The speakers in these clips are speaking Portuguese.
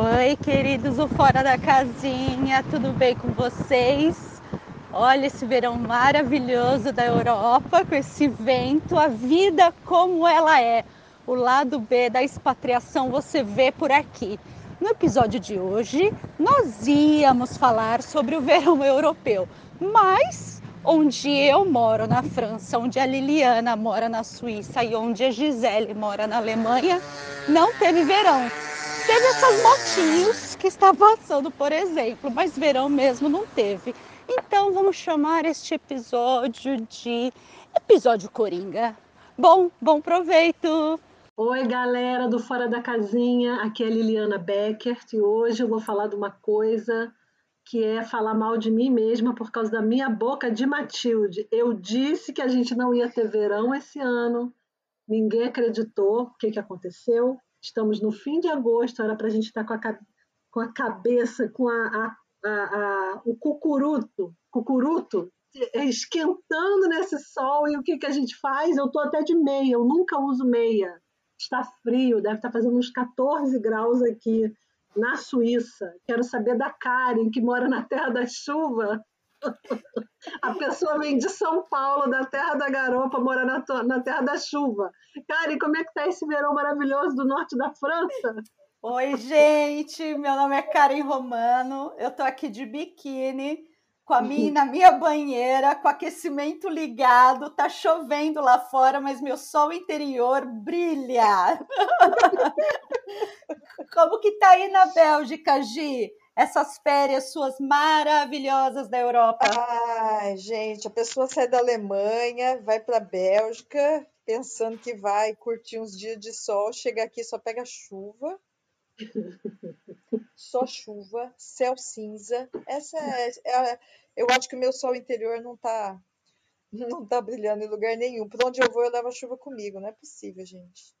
Oi, queridos do Fora da Casinha, tudo bem com vocês? Olha esse verão maravilhoso da Europa, com esse vento, a vida como ela é. O lado B da expatriação você vê por aqui. No episódio de hoje, nós íamos falar sobre o verão europeu, mas onde eu moro na França, onde a Liliana mora na Suíça e onde a Gisele mora na Alemanha, não teve verão teve essas motinhos que está passando, por exemplo, mas verão mesmo não teve. Então vamos chamar este episódio de episódio Coringa. Bom, bom proveito! Oi, galera do Fora da Casinha, aqui é Liliana Becker e hoje eu vou falar de uma coisa que é falar mal de mim mesma por causa da minha boca de Matilde. Eu disse que a gente não ia ter verão esse ano, ninguém acreditou. O que, que aconteceu? Estamos no fim de agosto, era para a gente estar com a, com a cabeça, com a, a, o cucuruto, cucuruto esquentando nesse sol. E o que, que a gente faz? Eu estou até de meia, eu nunca uso meia. Está frio, deve estar fazendo uns 14 graus aqui na Suíça. Quero saber da Karen, que mora na Terra da Chuva. A pessoa vem de São Paulo, da terra da garopa, mora na, na terra da chuva. Cara, e como é que tá esse verão maravilhoso do norte da França? Oi, gente, meu nome é Karen Romano, eu tô aqui de biquíni, com a minha, na minha banheira, com aquecimento ligado, tá chovendo lá fora, mas meu sol interior brilha. Como que tá aí na Bélgica, Gi? Essas férias suas maravilhosas da Europa? Ai, gente, a pessoa sai da Alemanha, vai para a Bélgica, pensando que vai curtir uns dias de sol, chega aqui só pega chuva. só chuva, céu cinza. Essa é, é, eu acho que o meu sol interior não tá não tá brilhando em lugar nenhum. Por onde eu vou, eu levo a chuva comigo. Não é possível, gente.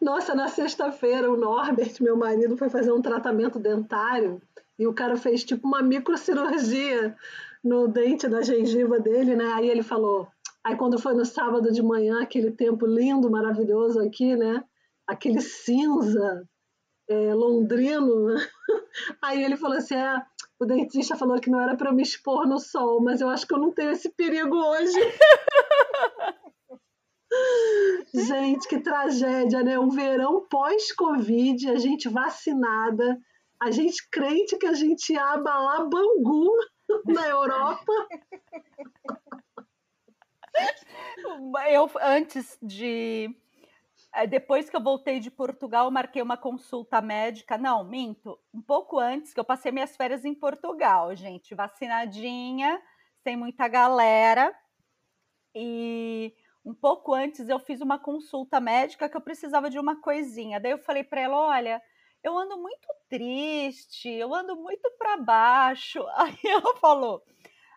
Nossa, na sexta-feira, o Norbert, meu marido, foi fazer um tratamento dentário e o cara fez tipo uma microcirurgia no dente da gengiva dele, né? Aí ele falou. Aí quando foi no sábado de manhã, aquele tempo lindo, maravilhoso aqui, né? Aquele cinza é, londrino. Aí ele falou assim: é, o dentista falou que não era para me expor no sol, mas eu acho que eu não tenho esse perigo hoje. Gente, que tragédia, né? Um verão pós-Covid, a gente vacinada, a gente crente que a gente ia abalar Bangu na Europa. Eu, antes de. Eh, depois que eu voltei de Portugal, marquei uma consulta médica. Não, minto. Um pouco antes, que eu passei minhas férias em Portugal, gente. Vacinadinha, sem muita galera. E um pouco antes eu fiz uma consulta médica que eu precisava de uma coisinha. Daí eu falei para ela: olha, eu ando muito triste, eu ando muito para baixo. Aí ela falou: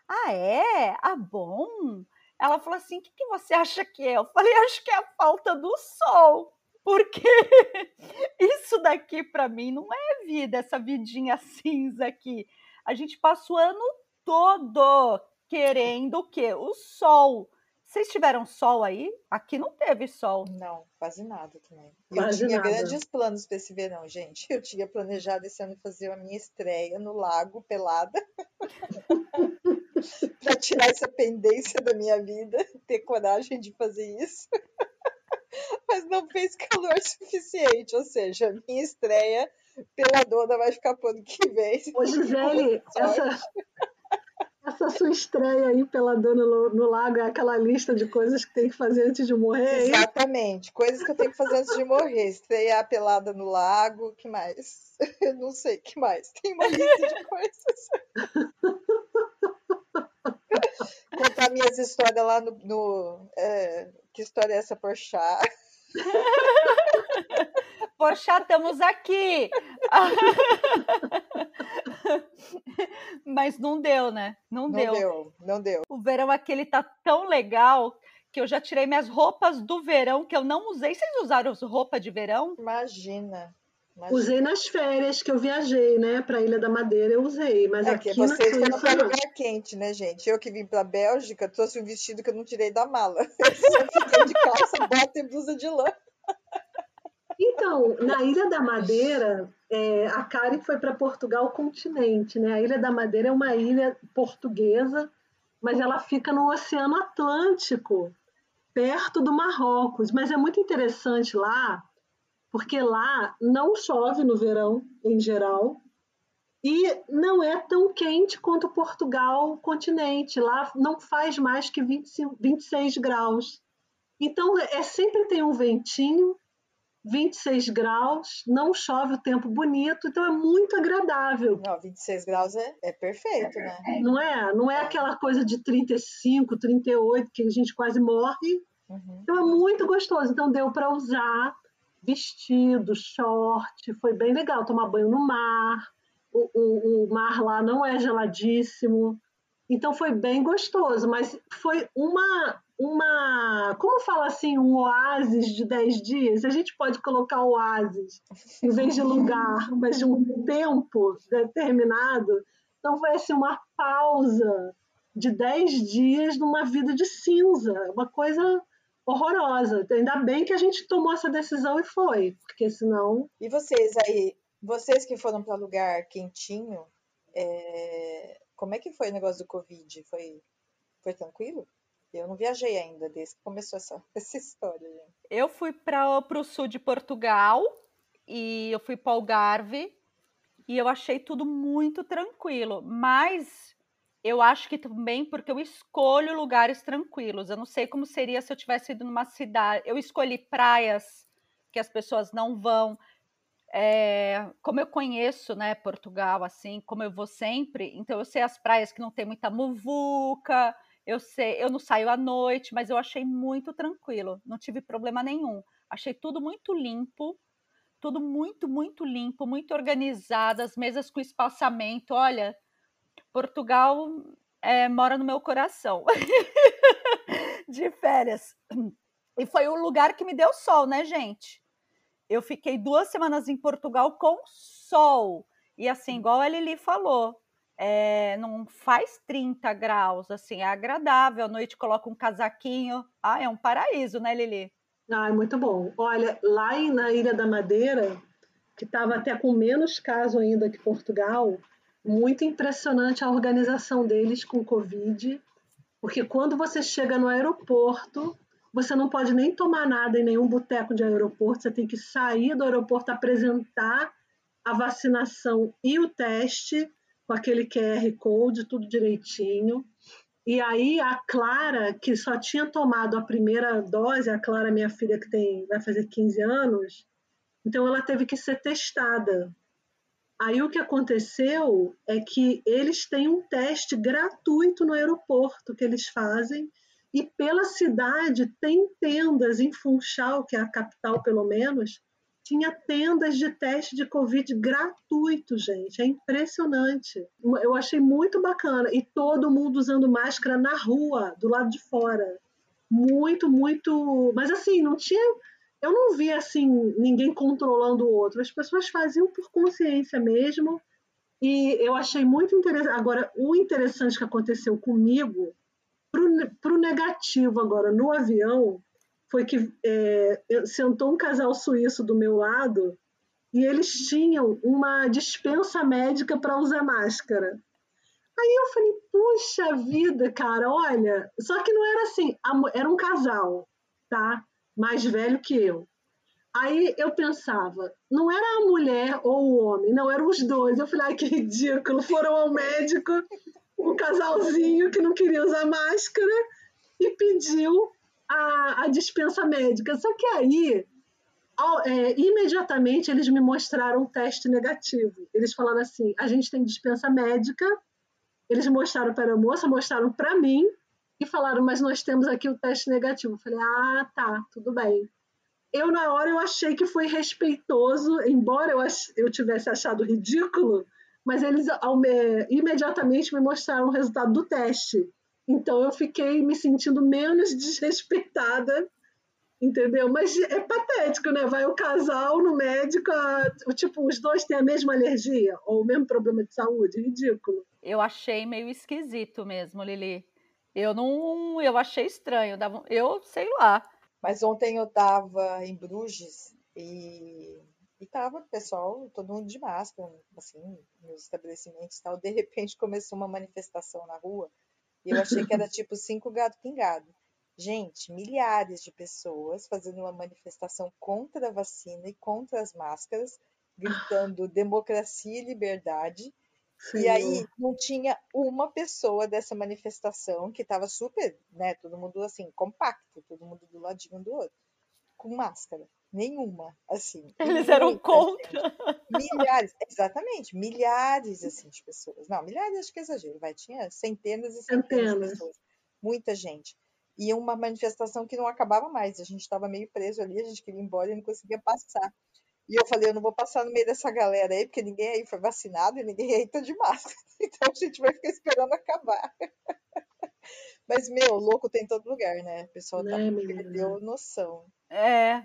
ah, é? Ah, bom. Ela falou assim: o que, que você acha que é? Eu falei: acho que é a falta do sol. Porque isso daqui para mim não é vida, essa vidinha cinza aqui. A gente passa o ano todo querendo o quê? O sol. Vocês tiveram sol aí? Aqui não teve sol. Não, quase nada também. E eu tinha nada. grandes planos para esse verão, gente. Eu tinha planejado esse ano fazer a minha estreia no lago pelada. para tirar essa pendência da minha vida, ter coragem de fazer isso. Mas não fez calor suficiente, ou seja, minha estreia peladona vai ficar pro ano que vem. Ô, Gisele, essa, essa sua estreia aí pela dona no, lago é aquela lista de coisas que tem que fazer antes de morrer? Exatamente, coisas que eu tenho que fazer antes de morrer. Estrear pelada no lago, que mais? Eu não sei, que mais? Tem uma lista de coisas. Contar minhas histórias lá no. no é, que história é essa, Porchat? Porchat, estamos aqui! Mas não deu, né? Não, não deu. deu. Não deu. O verão aquele tá tão legal que eu já tirei minhas roupas do verão que eu não usei. Vocês usaram roupa de verão? Imagina. Imagina. Usei nas férias que eu viajei, né, para Ilha da Madeira, eu usei, mas é aqui que vocês foram para lugar quente, né, gente? Eu que vim para Bélgica trouxe um vestido que eu não tirei da mala. Eu só fiquei de calça, bota e blusa de lã. Então, na Ilha da Madeira, é, a Karen foi para Portugal continente, né? A Ilha da Madeira é uma ilha portuguesa, mas ela fica no Oceano Atlântico, perto do Marrocos. Mas é muito interessante lá, porque lá não chove no verão, em geral, e não é tão quente quanto Portugal continente. Lá não faz mais que 25, 26 graus. Então, é sempre tem um ventinho, 26 graus, não chove o tempo bonito, então é muito agradável. Não, 26 graus é, é perfeito, né? Não é? Não é aquela coisa de 35, 38 que a gente quase morre. Uhum. Então é muito gostoso. Então deu para usar vestido, short, foi bem legal tomar banho no mar. O, o, o mar lá não é geladíssimo, então foi bem gostoso, mas foi uma uma, como fala assim, um oásis de 10 dias, a gente pode colocar oásis em vez de lugar, mas de um tempo determinado. Então vai ser uma pausa de 10 dias numa vida de cinza, uma coisa horrorosa. Ainda bem que a gente tomou essa decisão e foi, porque senão. E vocês aí, vocês que foram para lugar quentinho, é... como é que foi o negócio do Covid? Foi, foi tranquilo? Eu não viajei ainda desde que começou essa, essa história, gente. Eu fui para o sul de Portugal e eu fui para o Algarve e eu achei tudo muito tranquilo, mas eu acho que também porque eu escolho lugares tranquilos. Eu não sei como seria se eu tivesse ido numa cidade. Eu escolhi praias que as pessoas não vão. É, como eu conheço, né, Portugal, assim, como eu vou sempre, então eu sei as praias que não tem muita muvuca, eu sei, eu não saio à noite, mas eu achei muito tranquilo, não tive problema nenhum. Achei tudo muito limpo, tudo muito, muito limpo, muito organizado, as mesas com espaçamento. Olha, Portugal é, mora no meu coração. de férias. E foi o lugar que me deu sol, né, gente? Eu fiquei duas semanas em Portugal com sol. E assim, igual a Lili falou, é, não faz 30 graus, assim, é agradável. À noite coloca um casaquinho. Ah, é um paraíso, né, Lili? Ah, é muito bom. Olha, lá na Ilha da Madeira, que estava até com menos caso ainda que Portugal, muito impressionante a organização deles com Covid, porque quando você chega no aeroporto, você não pode nem tomar nada em nenhum boteco de aeroporto, você tem que sair do aeroporto, apresentar a vacinação e o teste, com aquele QR Code, tudo direitinho. E aí a Clara, que só tinha tomado a primeira dose, a Clara, minha filha que tem, vai fazer 15 anos, então ela teve que ser testada. Aí o que aconteceu é que eles têm um teste gratuito no aeroporto que eles fazem, e pela cidade tem tendas em Funchal, que é a capital pelo menos, tinha tendas de teste de Covid gratuito, gente. É impressionante. Eu achei muito bacana. E todo mundo usando máscara na rua, do lado de fora. Muito, muito. Mas assim, não tinha. Eu não vi assim ninguém controlando o outro. As pessoas faziam por consciência mesmo. E eu achei muito interessante. Agora, o interessante que aconteceu comigo, para o negativo agora no avião, foi que é, sentou um casal suíço do meu lado e eles tinham uma dispensa médica para usar máscara. Aí eu falei, puxa vida, cara, olha. Só que não era assim, era um casal, tá? Mais velho que eu. Aí eu pensava, não era a mulher ou o homem, não, eram os dois. Eu falei, ai, que ridículo. Foram ao médico, um casalzinho que não queria usar máscara e pediu a, a dispensa médica. Só que aí, ao, é, imediatamente, eles me mostraram um teste negativo. Eles falaram assim: a gente tem dispensa médica. Eles mostraram para a moça, mostraram para mim e falaram: mas nós temos aqui o teste negativo. Eu falei: ah, tá, tudo bem. Eu, na hora, eu achei que foi respeitoso, embora eu, ach, eu tivesse achado ridículo, mas eles ao me, imediatamente me mostraram o resultado do teste. Então eu fiquei me sentindo menos desrespeitada, entendeu? Mas é patético, né? Vai o casal no médico, a, tipo, os dois têm a mesma alergia ou o mesmo problema de saúde, ridículo. Eu achei meio esquisito mesmo, Lili. Eu não, eu achei estranho, eu sei lá. Mas ontem eu estava em Bruges E, e tava o pessoal, todo mundo de máscara, assim, nos estabelecimentos e tal. De repente começou uma manifestação na rua e eu achei que era tipo cinco gato pingado. Gente, milhares de pessoas fazendo uma manifestação contra a vacina e contra as máscaras, gritando democracia e liberdade. E aí não tinha uma pessoa dessa manifestação que estava super, né, todo mundo assim, compacto, todo mundo do ladinho do outro, com máscara. Nenhuma, assim. Eles eram contra. Assim, milhares, exatamente, milhares assim de pessoas. Não, milhares acho que é exagero, vai, tinha centenas e centenas, centenas. de pessoas. Muita gente. E uma manifestação que não acabava mais. A gente estava meio preso ali, a gente queria ir embora e não conseguia passar. E eu falei, eu não vou passar no meio dessa galera aí, porque ninguém aí foi vacinado e ninguém aí tá de máscara. Então a gente vai ficar esperando acabar. Mas, meu, louco tem em todo lugar, né? O pessoal tá, né, perdeu noção. É.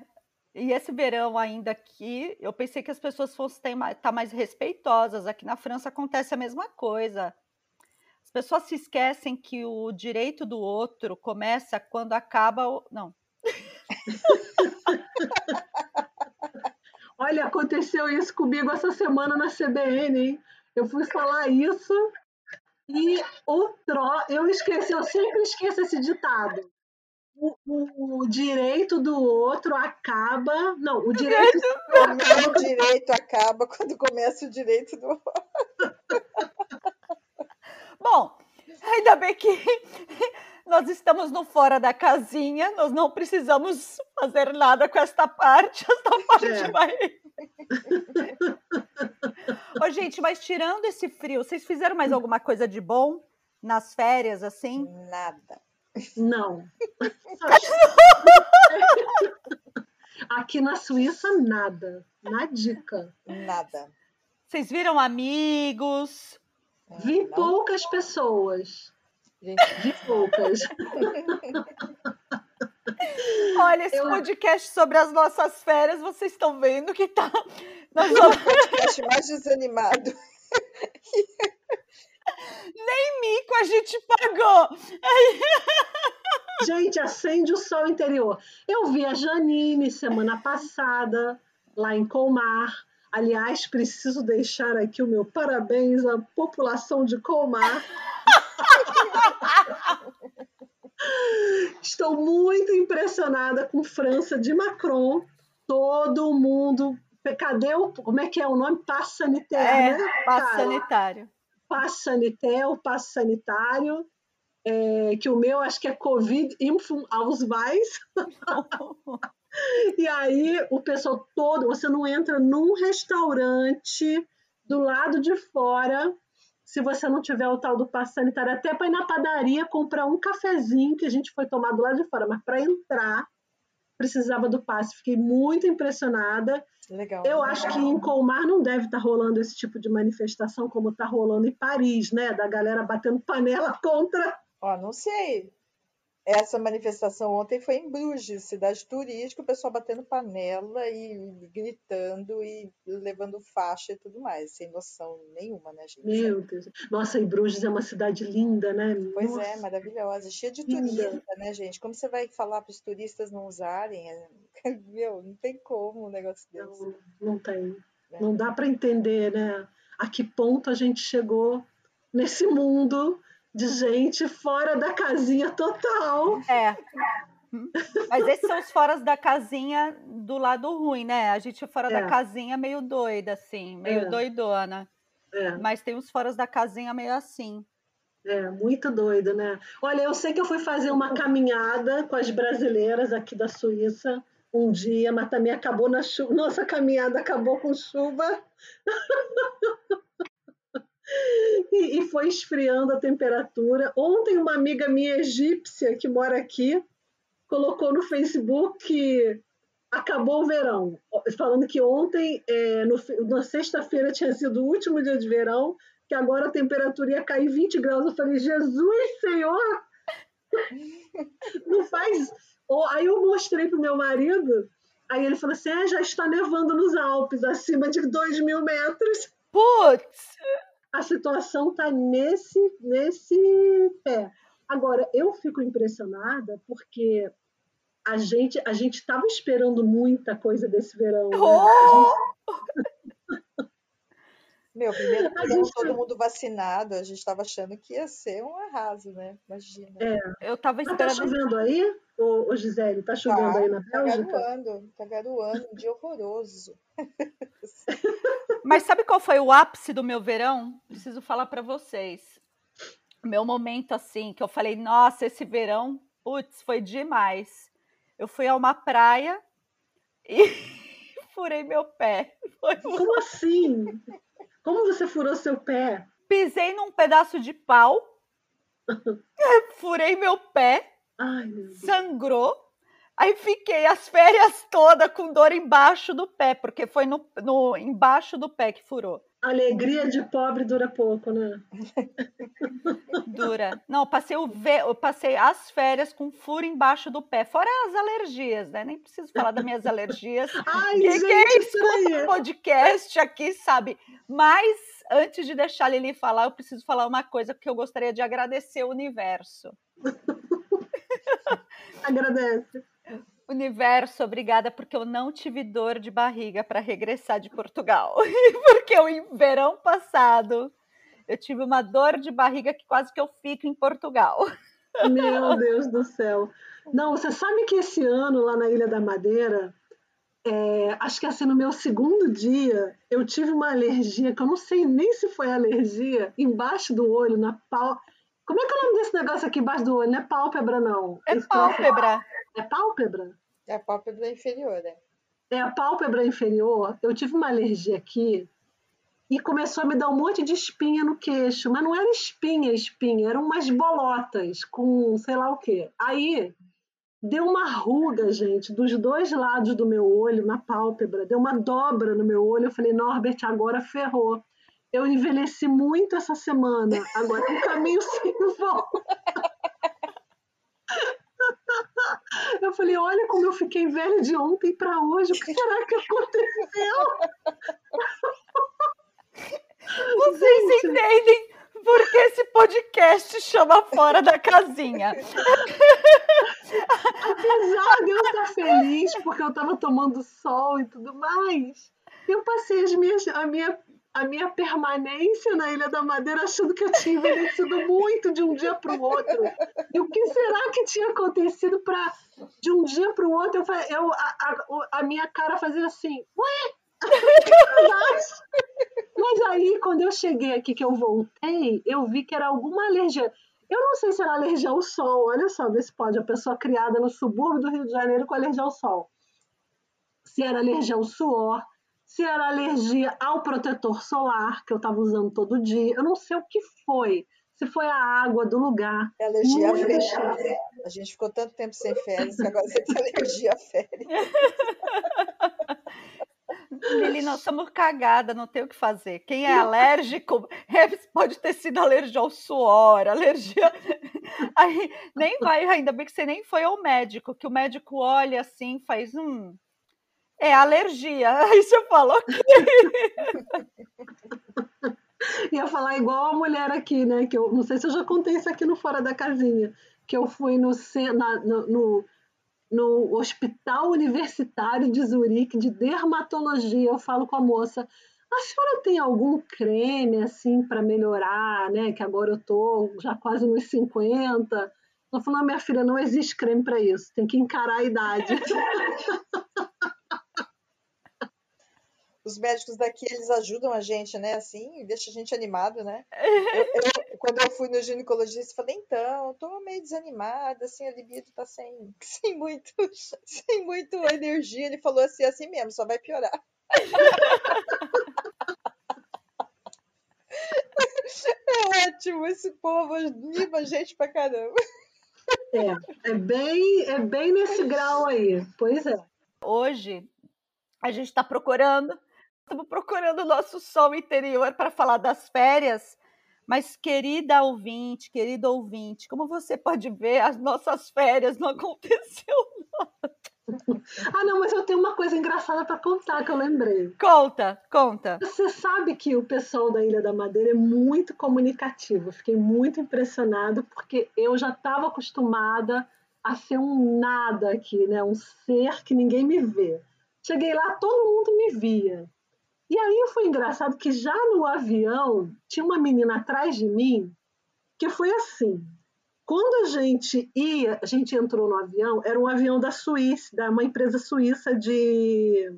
E esse verão ainda aqui, eu pensei que as pessoas fossem estar tá mais respeitosas. Aqui na França acontece a mesma coisa. As pessoas se esquecem que o direito do outro começa quando acaba o. Não. Olha, aconteceu isso comigo essa semana na CBN, hein? Eu fui falar isso e o tro... eu esqueci, eu sempre esqueço esse ditado. O, o, direito do outro acaba. Não, o direito. o direito acaba quando começa o direito do outro. Bom, ainda bem que nós estamos no fora da casinha, nós não precisamos fazer nada com esta parte, esta parte é. vai. Ô, gente, mas tirando esse frio, vocês fizeram mais alguma coisa de bom nas férias, assim? Nada. Não. Aqui na Suíça, nada. Na dica. Nada. Vocês viram amigos? Vi não. poucas pessoas. Gente, vi poucas. Olha, esse eu... podcast sobre as nossas férias, vocês estão vendo que tá. Nós vamos... o podcast mais desanimado. Nem mico a gente pagou. Gente, acende o sol interior. Eu vi a Janine semana passada, lá em Colmar. Aliás, preciso deixar aqui o meu parabéns à população de Colmar. Estou muito impressionada com França de Macron. Todo mundo. Cadê o. Como é que é o nome? Passe sanitário. É, né, sanitário. Passe sanitário, passe sanitário. É, que o meu acho que é Covid Impfung Ausweis. E aí o pessoal todo, você não entra num restaurante do lado de fora se você não tiver o tal do passe sanitário, até para ir na padaria comprar um cafezinho que a gente foi tomar do lado de fora, mas para entrar precisava do passe. Fiquei muito impressionada. Legal. Eu acho que em Colmar não deve estar tá rolando esse tipo de manifestação como está rolando em Paris, né? Da galera batendo panela contra. Ó, não sei essa manifestação ontem foi em Bruges, cidade turística, o pessoal batendo panela e gritando e levando faixa e tudo mais, sem noção nenhuma, né, gente? Meu Deus. Nossa, e Bruges é uma cidade linda, né? Pois é, Nossa. é, maravilhosa, cheia de turista, né, gente? Como você vai falar para os turistas não usarem? É, meu, não tem como um negócio desse. Não, não tem. É. Não dá para entender, né? A que ponto a gente chegou nesse mundo de gente fora da casinha total. É. Mas esses são os foras da casinha do lado ruim, né? A gente fora é. da casinha meio doida, assim, meio é. doidona. É. Mas tem os foras da casinha meio assim. É, muito doido, né? Olha, eu sei que eu fui fazer uma caminhada com as brasileiras aqui da Suíça um dia, mas também acabou na chuva. Nossa caminhada acabou com chuva. e, e foi esfriando a temperatura. Ontem, uma amiga minha egípcia que mora aqui colocou no Facebook que acabou o verão, falando que ontem, é, no, na sexta-feira, tinha sido o último dia de verão, que agora a temperatura ia cair 20 graus. Eu falei, Jesus, Senhor! Não faz. Aí eu mostrei para o meu marido, aí ele falou assim: é, já está nevando nos Alpes, acima de 2 mil metros. Putz! A situação está nesse, nesse pé. Agora, eu fico impressionada porque a gente a gente estava esperando muita coisa desse verão. Né? Oh! Meu, primeiro gente... todo mundo vacinado, a gente estava achando que ia ser um arraso, né? Imagina. É. Eu estava esperando. Mas tá chovendo aí, ô, ô Gisele? Tá chovendo tá, aí na tá Bélgica? Tá garoando, tá garoando, um dia horroroso. Mas sabe qual foi o ápice do meu verão? Preciso falar para vocês. Meu momento assim, que eu falei, nossa, esse verão, putz, foi demais. Eu fui a uma praia e furei meu pé. Foi Como assim? Como você furou seu pé? Pisei num pedaço de pau, furei meu pé, Ai, meu sangrou. Aí fiquei as férias todas com dor embaixo do pé, porque foi no, no embaixo do pé que furou. Alegria de pobre dura pouco, né? Dura. Não, eu passei, o ve... eu passei as férias com furo embaixo do pé, fora as alergias, né? Nem preciso falar das minhas alergias. Ai, Quem gente, escuta o podcast aqui sabe. Mas antes de deixar a Lili falar, eu preciso falar uma coisa que eu gostaria de agradecer o universo. Agradece. Universo, obrigada, porque eu não tive dor de barriga para regressar de Portugal. porque o verão passado eu tive uma dor de barriga que quase que eu fico em Portugal. Meu Deus do céu. Não, você sabe que esse ano lá na Ilha da Madeira, é, acho que assim, no meu segundo dia, eu tive uma alergia, que eu não sei nem se foi alergia, embaixo do olho, na pau. Como é que é o nome desse negócio aqui embaixo do olho? Não é pálpebra, não. É pálpebra. É pálpebra? É a pálpebra inferior, né? É a pálpebra inferior. Eu tive uma alergia aqui e começou a me dar um monte de espinha no queixo, mas não era espinha, espinha, eram umas bolotas com sei lá o quê. Aí deu uma ruga, gente, dos dois lados do meu olho, na pálpebra, deu uma dobra no meu olho. Eu falei, Norbert, agora ferrou. Eu envelheci muito essa semana, agora é um caminho sem volta. Eu falei, olha como eu fiquei velha de ontem para hoje, o que será que aconteceu? Vocês Gente. entendem por que esse podcast chama Fora da Casinha? Apesar de eu estar feliz porque eu estava tomando sol e tudo mais, eu passei as minhas, a minha a minha permanência na Ilha da Madeira achando que eu tinha envelhecido muito de um dia para o outro. E o que será que tinha acontecido para de um dia para o outro eu, eu a, a, a, minha cara fazia assim, ué? Mas aí, quando eu cheguei aqui, que eu voltei, eu vi que era alguma alergia. Eu não sei se era alergia ao sol, olha só, vê se pode. A pessoa criada no subúrbio do Rio de Janeiro com alergia ao sol. Se era alergia ao suor, se era alergia ao protetor solar, que eu estava usando todo dia. Eu não sei o que foi. Se foi a água do lugar. É alergia à férias. A gente ficou tanto tempo sem férias que agora você tem alergia à férias. Lili, nós somos cagada, não tem o que fazer. Quem é alérgico é, pode ter sido alergia ao suor, alergia. Aí, nem vai, ainda bem que você nem foi ao médico, que o médico olha assim, faz um. É alergia. Aí você falou ok. Ia falar igual a mulher aqui, né? Que eu não sei se eu já contei isso aqui no Fora da Casinha. Que eu fui no, na, no, no no Hospital Universitário de Zurique de Dermatologia. Eu falo com a moça: a senhora tem algum creme assim para melhorar, né? Que agora eu tô já quase nos 50. Ela falou: minha filha, não existe creme para isso, tem que encarar a idade. Os médicos daqui, eles ajudam a gente, né? Assim, deixa a gente animado, né? Eu, eu, quando eu fui no ginecologista, falei, então, tô meio desanimada, assim, a libido tá sem, sem, muito, sem muito energia. Ele falou assim, assim mesmo, só vai piorar. É ótimo, esse povo anima a gente pra caramba. É, é bem, é bem nesse grau aí, pois é. Hoje a gente está procurando estamos procurando o nosso sol interior para falar das férias. Mas, querida ouvinte, querido ouvinte, como você pode ver, as nossas férias não aconteceu nada. Ah, não, mas eu tenho uma coisa engraçada para contar que eu lembrei. Conta, conta. Você sabe que o pessoal da Ilha da Madeira é muito comunicativo. fiquei muito impressionado porque eu já estava acostumada a ser um nada aqui, né? Um ser que ninguém me vê. Cheguei lá, todo mundo me via. E aí foi engraçado que já no avião tinha uma menina atrás de mim que foi assim. Quando a gente ia, a gente entrou no avião, era um avião da Suíça, da uma empresa suíça de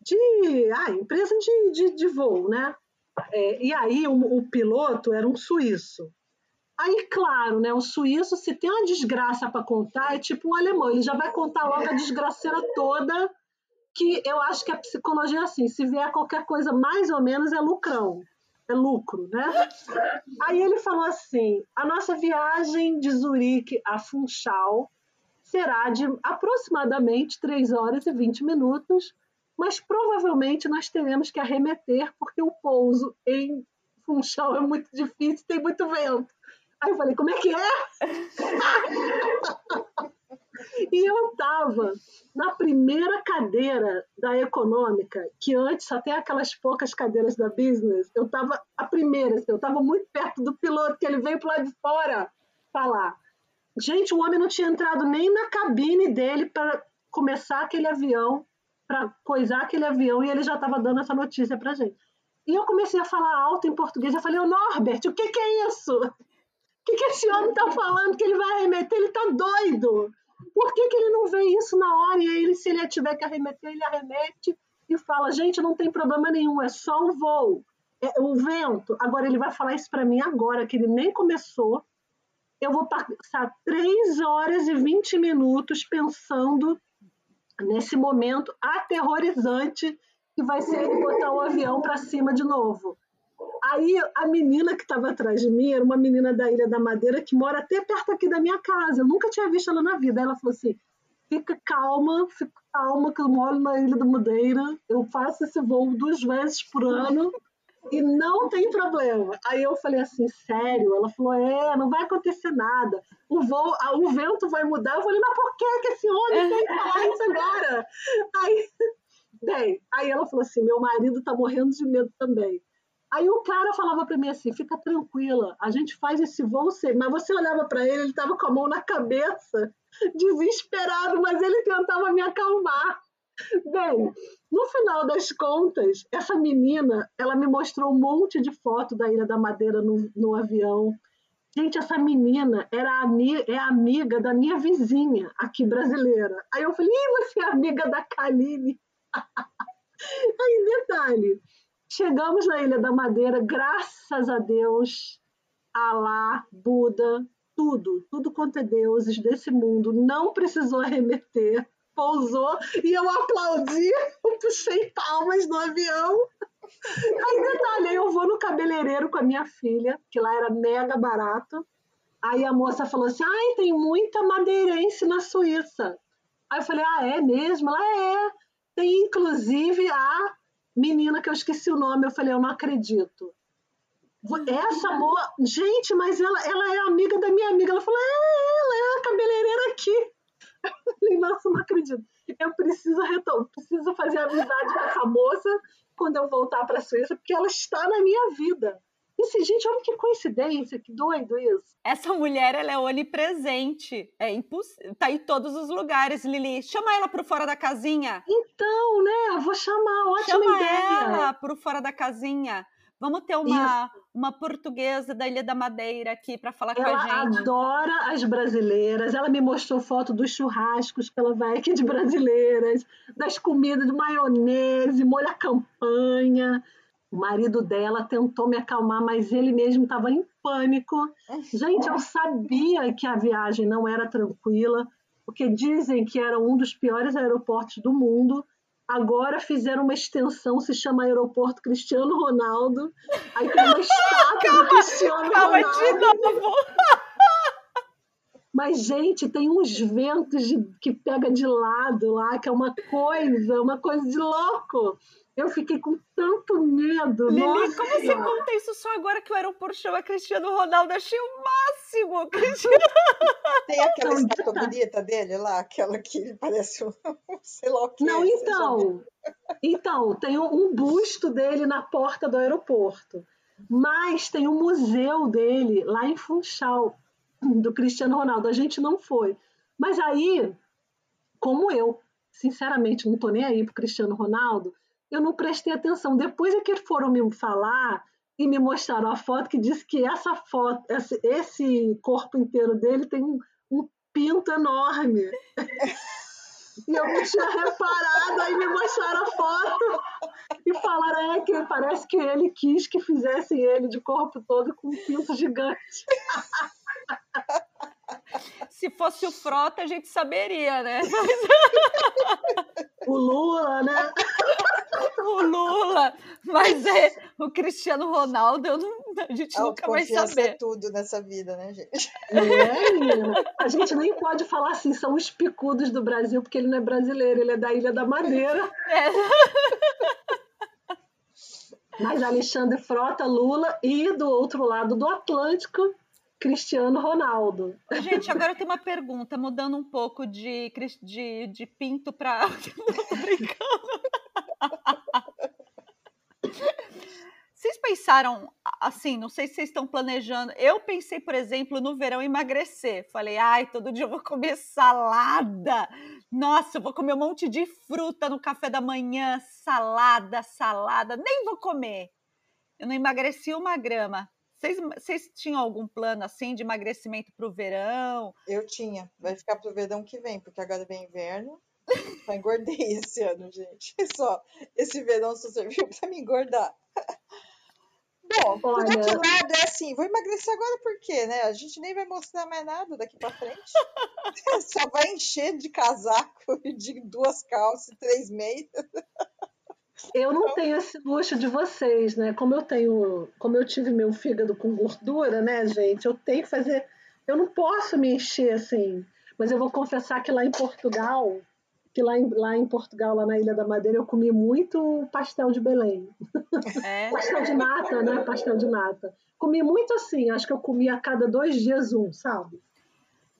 de ah, empresa de, de, de voo, né? É, e aí o, o, piloto era um suíço. Aí, claro, né, o suíço, se tem uma desgraça para contar, é tipo um alemão, ele já vai contar logo a desgraceira toda, que eu acho que a psicologia é assim, se vier qualquer coisa mais ou menos é lucrão, é lucro, né? Aí ele falou assim, a nossa viagem de Zurique a Funchal será de aproximadamente 3 horas e 20 minutos, mas provavelmente nós teremos que arremeter porque o pouso em Funchal é muito difícil, tem muito vento. Aí eu falei, como é que é? e eu estava na primeira cadeira da econômica, que antes tem aquelas poucas cadeiras da business, eu estava a primeira, assim, eu estava muito perto do piloto, que ele veio para lá de fora falar. Gente, o homem não tinha entrado nem na cabine dele para começar aquele avião para coisar aquele avião e ele já estava dando essa notícia para gente. E eu comecei a falar alto em português. Eu falei, ô Norbert, o que, que é isso? O que, que esse homem está falando que ele vai arremeter? Ele está doido. Por que, que ele não vê isso na hora? E ele, se ele tiver que arremeter, ele arremete e fala, gente, não tem problema nenhum, é só o voo, é o vento. Agora ele vai falar isso para mim agora, que ele nem começou. Eu vou passar 3 horas e 20 minutos pensando nesse momento aterrorizante que vai ser ele botar o avião para cima de novo. Aí a menina que estava atrás de mim era uma menina da Ilha da Madeira que mora até perto aqui da minha casa. Eu nunca tinha visto ela na vida. Ela falou assim: fica calma, fica calma, que eu moro na Ilha da Madeira. Eu faço esse voo duas vezes por ano e não tem problema. Aí eu falei assim, sério? Ela falou, é, não vai acontecer nada. O voo, o vento vai mudar. Eu falei, mas por que, que esse homem tem que falar isso agora? Aí, bem, aí ela falou assim, meu marido tá morrendo de medo também. Aí o cara falava para mim assim, fica tranquila, a gente faz esse voo sim. Mas você olhava para ele, ele tava com a mão na cabeça, desesperado, mas ele tentava me acalmar. Bem, no final das contas, essa menina, ela me mostrou um monte de foto da Ilha da Madeira no, no avião. Gente, essa menina era é amiga da minha vizinha aqui brasileira. Aí eu falei, Ih, você é amiga da Kaline? Aí, detalhe, chegamos na Ilha da Madeira, graças a Deus, Alá, Buda, tudo, tudo quanto é deuses desse mundo, não precisou arremeter pousou e eu aplaudi, eu puxei palmas no avião. Aí, detalhe, eu vou no cabeleireiro com a minha filha, que lá era mega barato. Aí a moça falou assim: ai, tem muita madeirense na Suíça. Aí eu falei: ah, é mesmo? Ela é. Tem inclusive a menina que eu esqueci o nome. Eu falei: eu não acredito. Essa moça, gente, mas ela, ela é amiga da minha amiga. Ela falou: é, ela é a cabeleireira aqui. Eu falei, nossa, não acredito. Eu preciso retomar, preciso fazer amizade com essa moça quando eu voltar para a Suíça, porque ela está na minha vida. Esse, gente, olha que coincidência, que doido isso. Essa mulher, ela é onipresente. É impossível. Tá em todos os lugares, Lili. Chama ela pro fora da casinha. Então, né? Vou chamar, ótima Chama ideia. Chama ela pro fora da casinha. Vamos ter uma, uma portuguesa da Ilha da Madeira aqui para falar ela com a gente. Ela adora as brasileiras. Ela me mostrou foto dos churrascos que ela vai aqui de brasileiras, das comidas de maionese, molho à campanha. O marido dela tentou me acalmar, mas ele mesmo estava em pânico. Gente, eu sabia que a viagem não era tranquila, porque dizem que era um dos piores aeroportos do mundo. Agora fizeram uma extensão, se chama Aeroporto Cristiano Ronaldo. Aí tem uma estátua do Cristiano calma Ronaldo. de novo. Mas, gente, tem uns ventos de, que pega de lado lá, que é uma coisa, uma coisa de louco. Eu fiquei com tanto medo. Lili, Nossa. como você conta isso só agora que o aeroporto chama Cristiano Ronaldo? Achei o máximo. Cristiano. Tem aquela Não, estátua tá. bonita dele lá, aquela que parece um, sei lá o que. Não, viu? então. Então, tem um, um busto dele na porta do aeroporto. Mas tem um museu dele lá em Funchal, do Cristiano Ronaldo. A gente não foi. Mas aí, como eu, sinceramente, não tô nem aí pro Cristiano Ronaldo, eu não prestei atenção. Depois é que foram me falar e me mostraram a foto que diz que essa foto, esse, esse corpo inteiro dele tem um, um pinto enorme. e eu não tinha reparado, aí me mostraram a foto e falaram é, que parece que ele quis que fizessem ele de corpo todo com um pinto gigante. Se fosse o Frota, a gente saberia, né? o Lula, né? o Lula, mas é o Cristiano Ronaldo, não, a gente a nunca vai saber. É tudo nessa vida, né, gente? É, a gente nem pode falar assim, são os picudos do Brasil, porque ele não é brasileiro, ele é da Ilha da Madeira. É. Mas Alexandre Frota, Lula e do outro lado do Atlântico, Cristiano Ronaldo. Gente, agora tenho uma pergunta, mudando um pouco de, de, de pinto para. Vocês pensaram assim? Não sei se vocês estão planejando. Eu pensei, por exemplo, no verão emagrecer. Falei, ai, todo dia eu vou comer salada. Nossa, eu vou comer um monte de fruta no café da manhã, salada, salada. Nem vou comer. Eu não emagreci uma grama. Vocês, vocês tinham algum plano assim de emagrecimento para o verão? Eu tinha. Vai ficar para o verão que vem, porque agora vem inverno. Só engordei esse ano, gente. Só esse verão só serviu para me engordar. Bom, por Olha... outro lado, é assim, vou emagrecer agora por quê, né? A gente nem vai mostrar mais nada daqui para frente. Só vai encher de casaco, de duas calças, três meias. Eu não tenho esse luxo de vocês, né? Como eu tenho, como eu tive meu fígado com gordura, né, gente? Eu tenho que fazer, eu não posso me encher assim. Mas eu vou confessar que lá em Portugal, que lá em, lá em Portugal, lá na Ilha da Madeira, eu comi muito pastel de Belém. É? pastel de nata, né? Pastel de nata. Comi muito assim, acho que eu comi a cada dois dias um, sabe?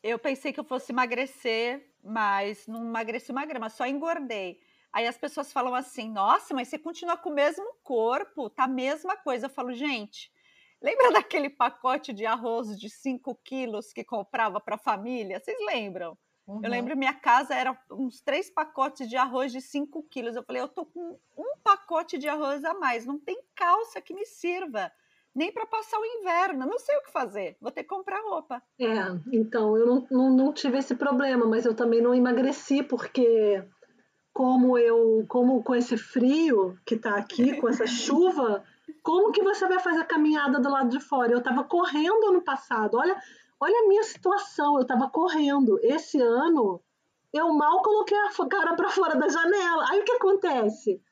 Eu pensei que eu fosse emagrecer, mas não emagreci uma grama, só engordei. Aí as pessoas falam assim: nossa, mas você continua com o mesmo corpo, tá a mesma coisa. Eu falo, gente, lembra daquele pacote de arroz de 5 quilos que comprava para a família? Vocês lembram? Uhum. Eu lembro minha casa era uns três pacotes de arroz de 5 quilos. Eu falei, eu tô com um pacote de arroz a mais, não tem calça que me sirva, nem para passar o inverno, não sei o que fazer, vou ter que comprar roupa. É, então eu não, não, não tive esse problema, mas eu também não emagreci, porque como eu, como com esse frio que está aqui, com essa chuva, como que você vai fazer a caminhada do lado de fora? Eu estava correndo ano passado. Olha, olha a minha situação, eu estava correndo. Esse ano, eu mal coloquei a cara para fora da janela. Aí o que acontece?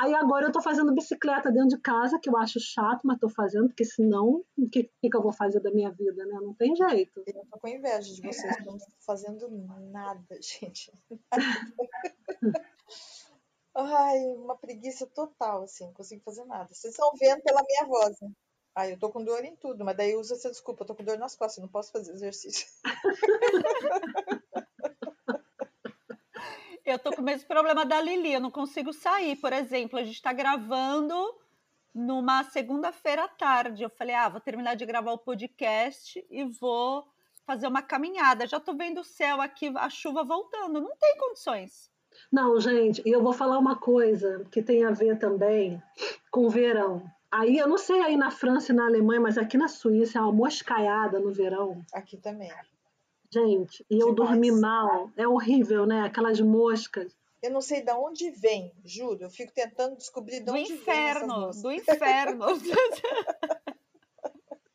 Aí agora eu estou fazendo bicicleta dentro de casa, que eu acho chato, mas estou fazendo, porque senão, o que, que, eu vou fazer da minha vida, né? Não tem jeito. Eu tô com inveja de vocês, não estou fazendo nada, gente. Ai, uma preguiça total, assim, não consigo fazer nada. Vocês estão vendo pela minha voz, né? Ai, eu tô com dor em tudo, mas daí usa essa desculpa, eu tô com dor nas costas, não posso fazer exercício. eu tô com o mesmo problema da Lili, eu não consigo sair. Por exemplo, a gente está gravando numa segunda-feira à tarde. Eu falei, ah, vou terminar de gravar o podcast e vou fazer uma caminhada. Já tô vendo o céu aqui, a chuva voltando. Não tem condições. Não, gente, e eu vou falar uma coisa que tem a ver também com o verão. Aí, eu não sei aí na França e na Alemanha, mas aqui na Suíça é uma moscaiada no verão. Aqui também. Gente, e eu dormi mal. É horrível, né? Aquelas moscas. Eu não sei de onde vem, juro. Eu fico tentando descobrir de do onde inferno, vem. Do inferno, do inferno.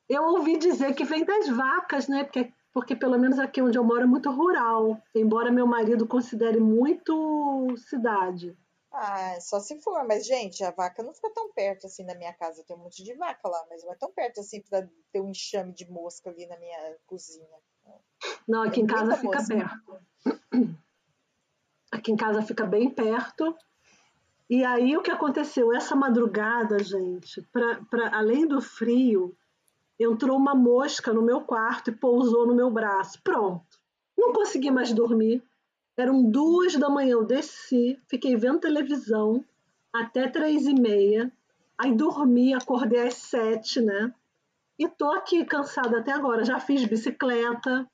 eu ouvi dizer que vem das vacas, né? Porque, porque pelo menos aqui onde eu moro é muito rural. Embora meu marido considere muito cidade. Ah, só se for, mas gente, a vaca não fica tão perto assim na minha casa. Tem um monte de vaca lá, mas não é tão perto assim para ter um enxame de mosca ali na minha cozinha. Não, aqui em casa fica perto. Aqui em casa fica bem perto. E aí o que aconteceu? Essa madrugada, gente, pra, pra, além do frio, entrou uma mosca no meu quarto e pousou no meu braço. Pronto. Não consegui mais dormir. Eram duas da manhã, eu desci, fiquei vendo televisão até três e meia. Aí dormi, acordei às sete, né? E tô aqui cansada até agora. Já fiz bicicleta,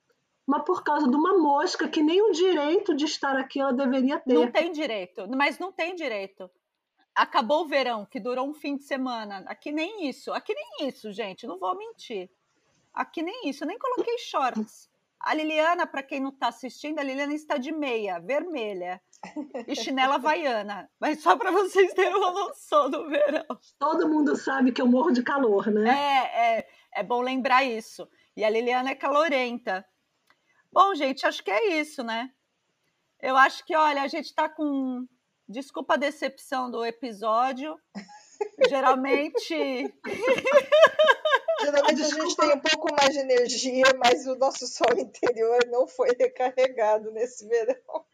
mas por causa de uma mosca que nem o direito de estar aqui ela deveria ter. Não tem direito, mas não tem direito. Acabou o verão, que durou um fim de semana. Aqui nem isso, aqui nem isso, gente, não vou mentir. Aqui nem isso, nem coloquei shorts. A Liliana, para quem não está assistindo, a Liliana está de meia, vermelha, e chinela havaiana. Mas só para vocês terem uma noção do verão. Todo mundo sabe que eu morro de calor, né? É, é, é bom lembrar isso. E a Liliana é calorenta. Bom, gente, acho que é isso, né? Eu acho que, olha, a gente está com. Desculpa a decepção do episódio. Geralmente. Geralmente a gente tem um pouco mais de energia, mas o nosso sol interior não foi recarregado nesse verão.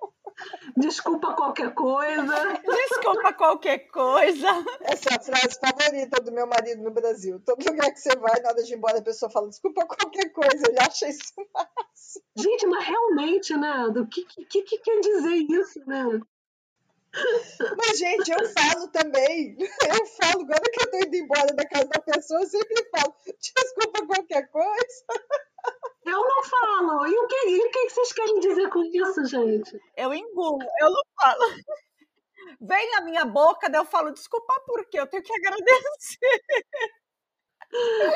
Desculpa qualquer coisa. Desculpa qualquer coisa. Essa é a frase favorita do meu marido no Brasil. Todo lugar que você vai, na hora de ir embora, a pessoa fala desculpa qualquer coisa. Ele acha isso massa. Gente, mas realmente, né? O que, que, que quer dizer isso, né? Mas, gente, eu falo também. Eu falo, agora que eu tô indo embora da casa da pessoa, eu sempre falo, desculpa qualquer coisa. Eu não falo. E o que, e o que vocês querem dizer com isso, gente? Eu engulo, eu não falo. Vem na minha boca, daí eu falo, desculpa por quê? Eu tenho que agradecer.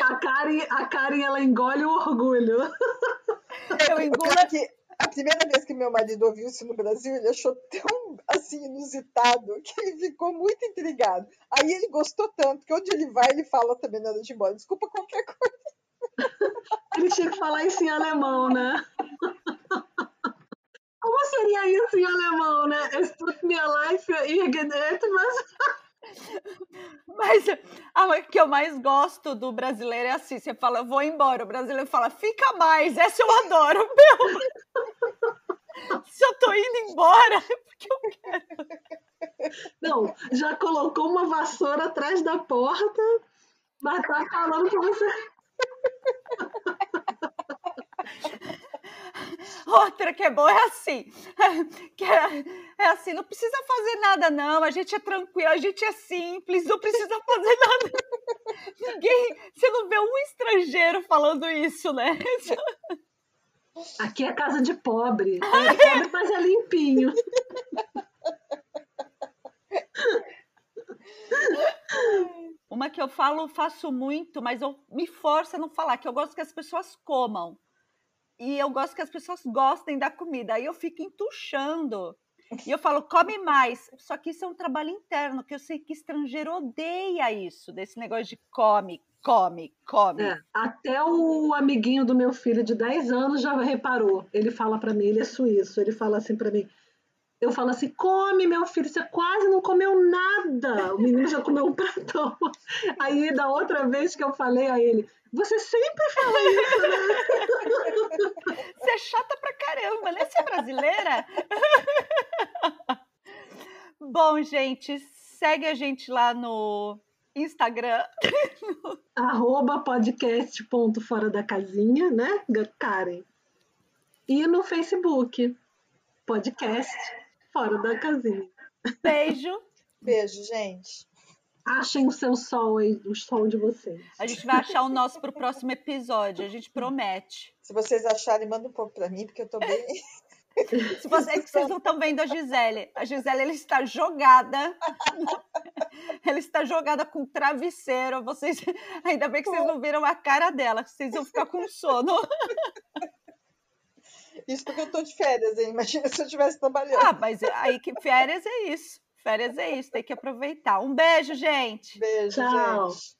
A Karen, a Karen ela engole o orgulho. Eu engulo. Que a primeira vez que meu marido ouviu isso no Brasil, ele achou tão assim inusitado que ele ficou muito intrigado. Aí ele gostou tanto que onde ele vai, ele fala também na hora de ir embora. Desculpa qualquer coisa. Ele tinha que falar isso em alemão, né? Como seria isso em alemão, né? Es tut mir leid für irgendetwas. Mas a que eu mais gosto do brasileiro é assim: você fala, vou embora. O brasileiro fala, fica mais. Essa eu adoro. Meu, se eu tô indo embora, é porque eu quero. Não, já colocou uma vassoura atrás da porta, mas tá falando pra você. Outra que é boa é assim, que é, é, assim, não precisa fazer nada não, a gente é tranquilo, a gente é simples, não precisa fazer nada. Ninguém, você não vê um estrangeiro falando isso, né? Aqui é casa de pobre, é pobre, mas é limpinho. Uma que eu falo, faço muito, mas eu me forço a não falar, que eu gosto que as pessoas comam e eu gosto que as pessoas gostem da comida. Aí eu fico entuchando. E eu falo, come mais. Só que isso é um trabalho interno, que eu sei que estrangeiro odeia isso, desse negócio de come, come, come. É, até o amiguinho do meu filho de 10 anos já reparou. Ele fala para mim, ele é suíço, ele fala assim para mim. Eu falo assim, come, meu filho, você quase não comeu nada. O menino já comeu um pratão. Aí, da outra vez que eu falei a ele, você sempre fala isso, né? Você é chata pra caramba, né? Você é brasileira? Bom, gente, segue a gente lá no Instagram. Arroba podcast.fora da casinha, né, Karen? E no Facebook, podcast fora da casinha. Beijo. Beijo, gente. Achem o seu sol aí, o sol de vocês. A gente vai achar o nosso para o próximo episódio, a gente promete. Se vocês acharem, manda um pouco para mim, porque eu tô bem. Se vocês, vocês não estão vendo a Gisele, a Gisele ela está jogada, ela está jogada com travesseiro. Vocês, ainda bem que vocês não viram a cara dela, vocês vão ficar com sono. Isso porque eu tô de férias, hein? Imagina se eu estivesse trabalhando. Ah, mas aí que férias é isso. Férias é isso, tem que aproveitar. Um beijo, gente. Beijo, Tchau. gente.